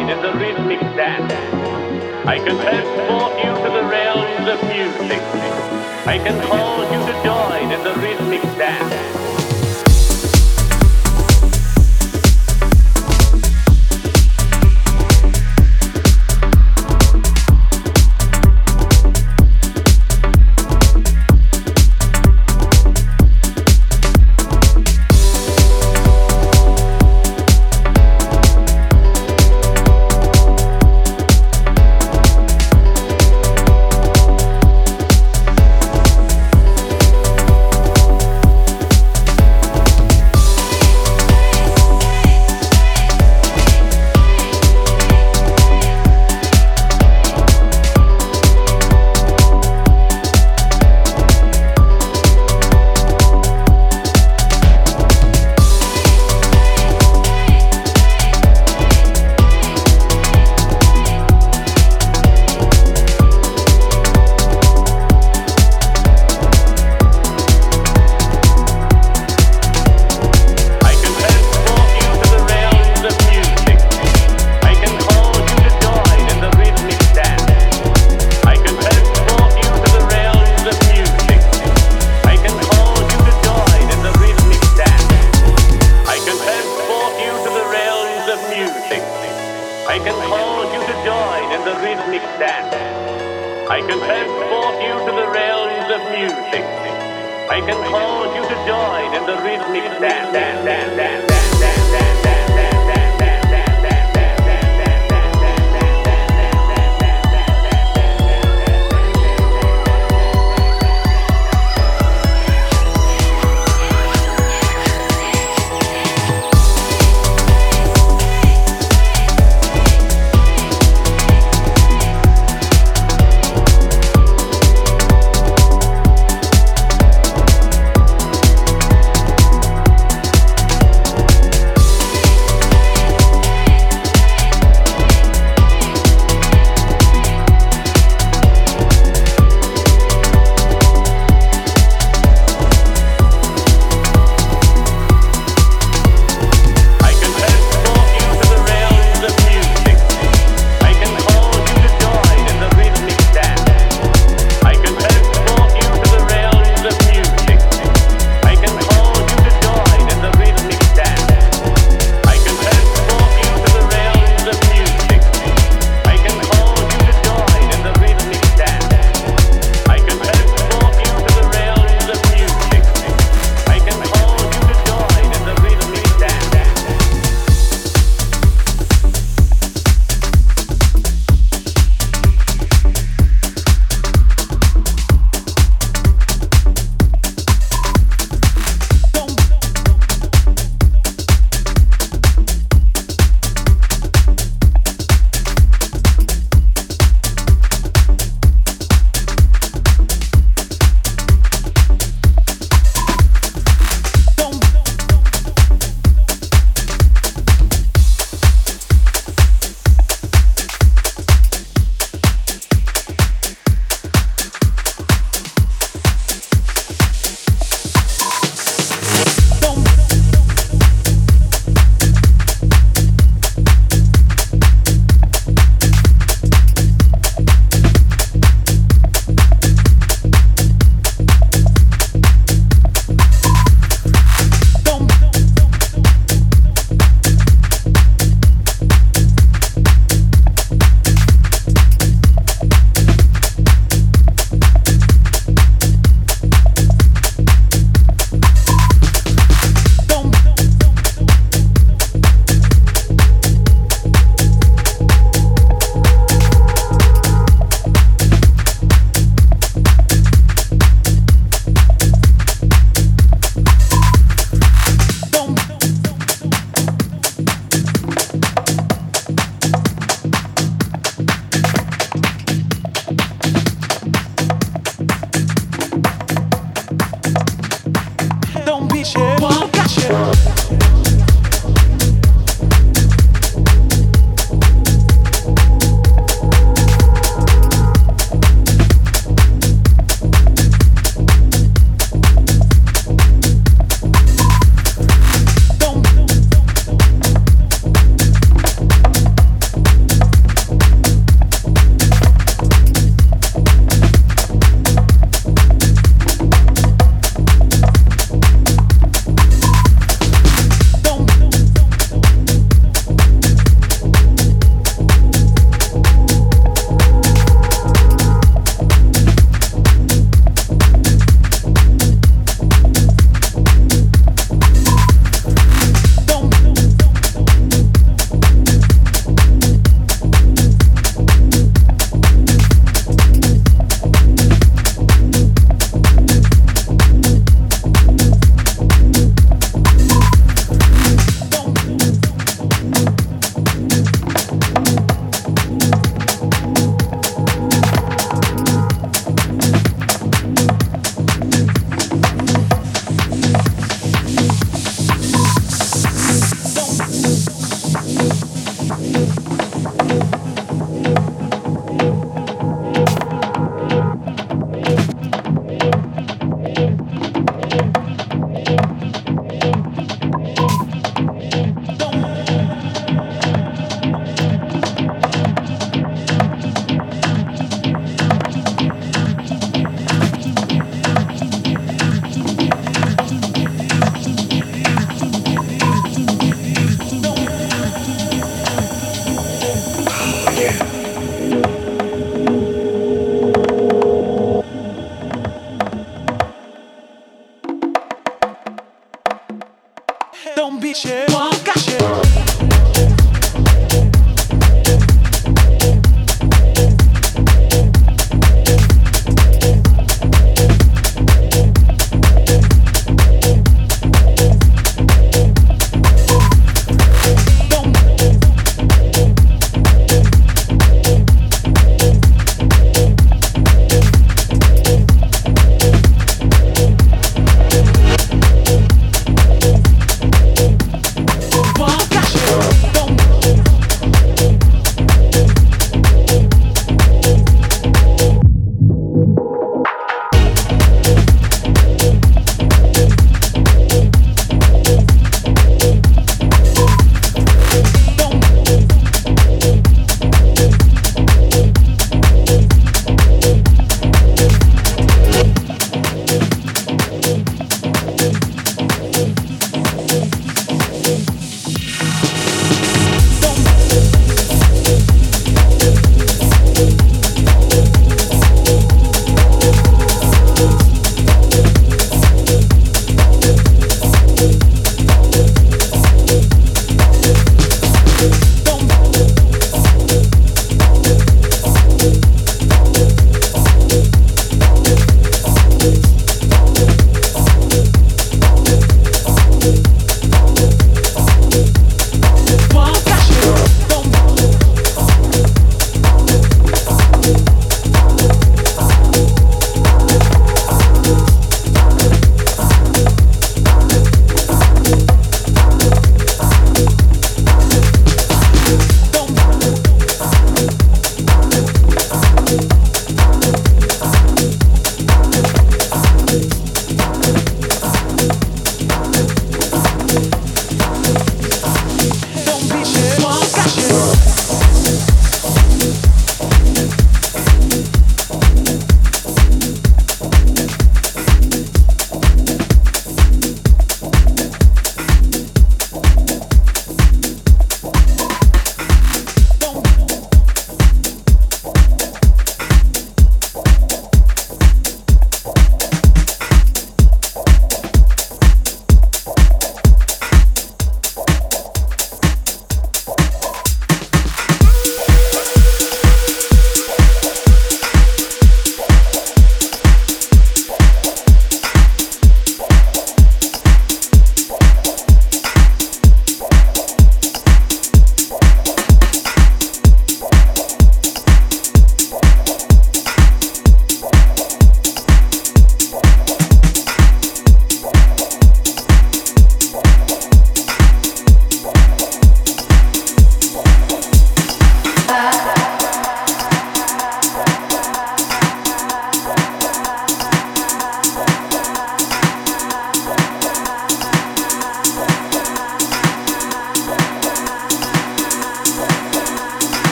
in the rhythmic dance. I can transport you to the realms of music. I can call you to join in the rhythmic dance.